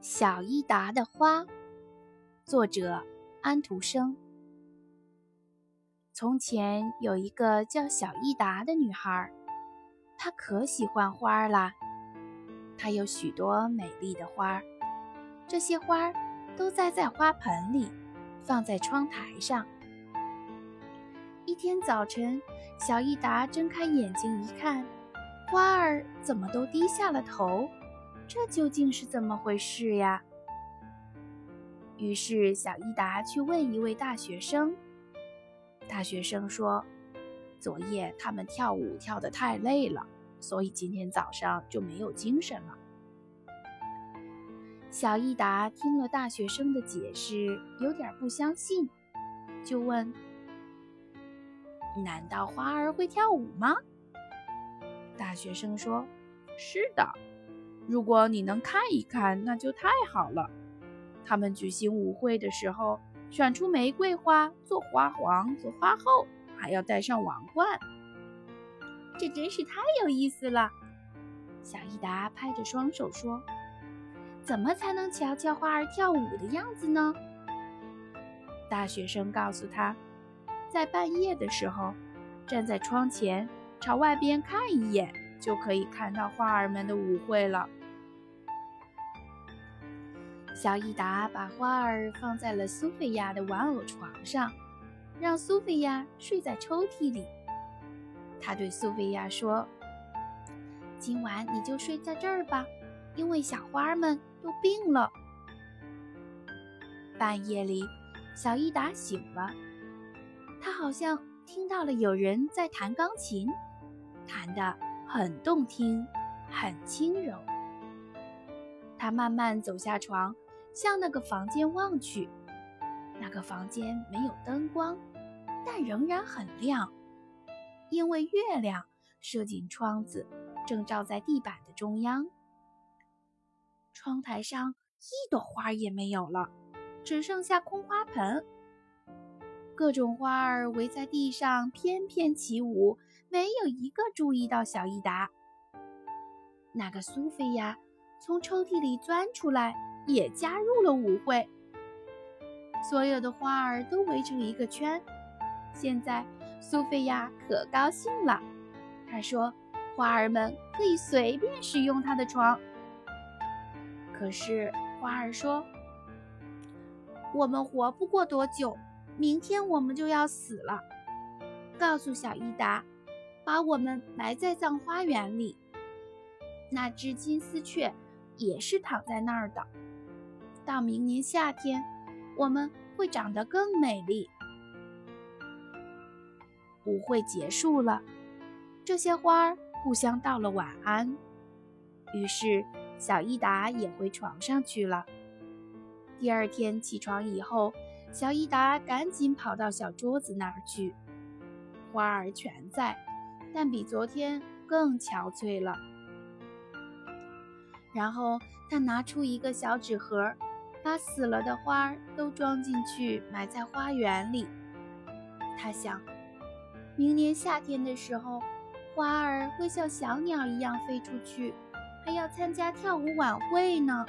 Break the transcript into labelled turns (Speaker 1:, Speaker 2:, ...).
Speaker 1: 小伊达的花，作者安徒生。从前有一个叫小伊达的女孩，她可喜欢花啦。她有许多美丽的花，这些花都栽在花盆里，放在窗台上。一天早晨，小伊达睁开眼睛一看，花儿怎么都低下了头？这究竟是怎么回事呀？于是小伊达去问一位大学生。大学生说：“昨夜他们跳舞跳得太累了，所以今天早上就没有精神了。”小伊达听了大学生的解释，有点不相信，就问：“难道花儿会跳舞吗？”大学生说：“是的。”如果你能看一看，那就太好了。他们举行舞会的时候，选出玫瑰花做花皇、做花后，还要戴上王冠。这真是太有意思了！小伊达拍着双手说：“怎么才能瞧瞧花儿跳舞的样子呢？”大学生告诉他：“在半夜的时候，站在窗前，朝外边看一眼，就可以看到花儿们的舞会了。”小伊达把花儿放在了苏菲亚的玩偶床上，让苏菲亚睡在抽屉里。他对苏菲亚说：“今晚你就睡在这儿吧，因为小花们都病了。”半夜里，小伊达醒了，他好像听到了有人在弹钢琴，弹得很动听，很轻柔。他慢慢走下床。向那个房间望去，那个房间没有灯光，但仍然很亮，因为月亮射进窗子，正照在地板的中央。窗台上一朵花也没有了，只剩下空花盆。各种花儿围在地上翩翩起舞，没有一个注意到小伊达。那个苏菲亚从抽屉里钻出来。也加入了舞会，所有的花儿都围成一个圈。现在苏菲亚可高兴了，她说：“花儿们可以随便使用她的床。”可是花儿说：“我们活不过多久，明天我们就要死了。告诉小伊达，把我们埋在葬花园里。那只金丝雀也是躺在那儿的。”到明年夏天，我们会长得更美丽。舞会结束了，这些花儿互相道了晚安。于是，小伊达也回床上去了。第二天起床以后，小伊达赶紧跑到小桌子那儿去，花儿全在，但比昨天更憔悴了。然后，他拿出一个小纸盒。把死了的花儿都装进去，埋在花园里。他想，明年夏天的时候，花儿会像小鸟一样飞出去，还要参加跳舞晚会呢。